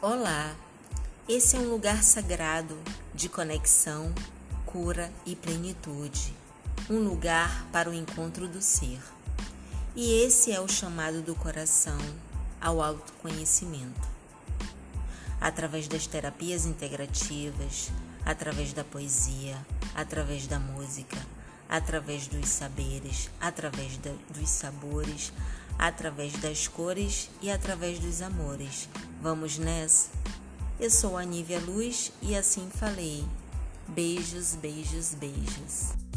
Olá! Esse é um lugar sagrado de conexão, cura e plenitude. Um lugar para o encontro do ser. E esse é o chamado do coração ao autoconhecimento. Através das terapias integrativas, através da poesia, através da música, através dos saberes, através da, dos sabores, através das cores e através dos amores. Vamos nessa? Eu sou a Nívia Luz e assim falei. Beijos, beijos, beijos.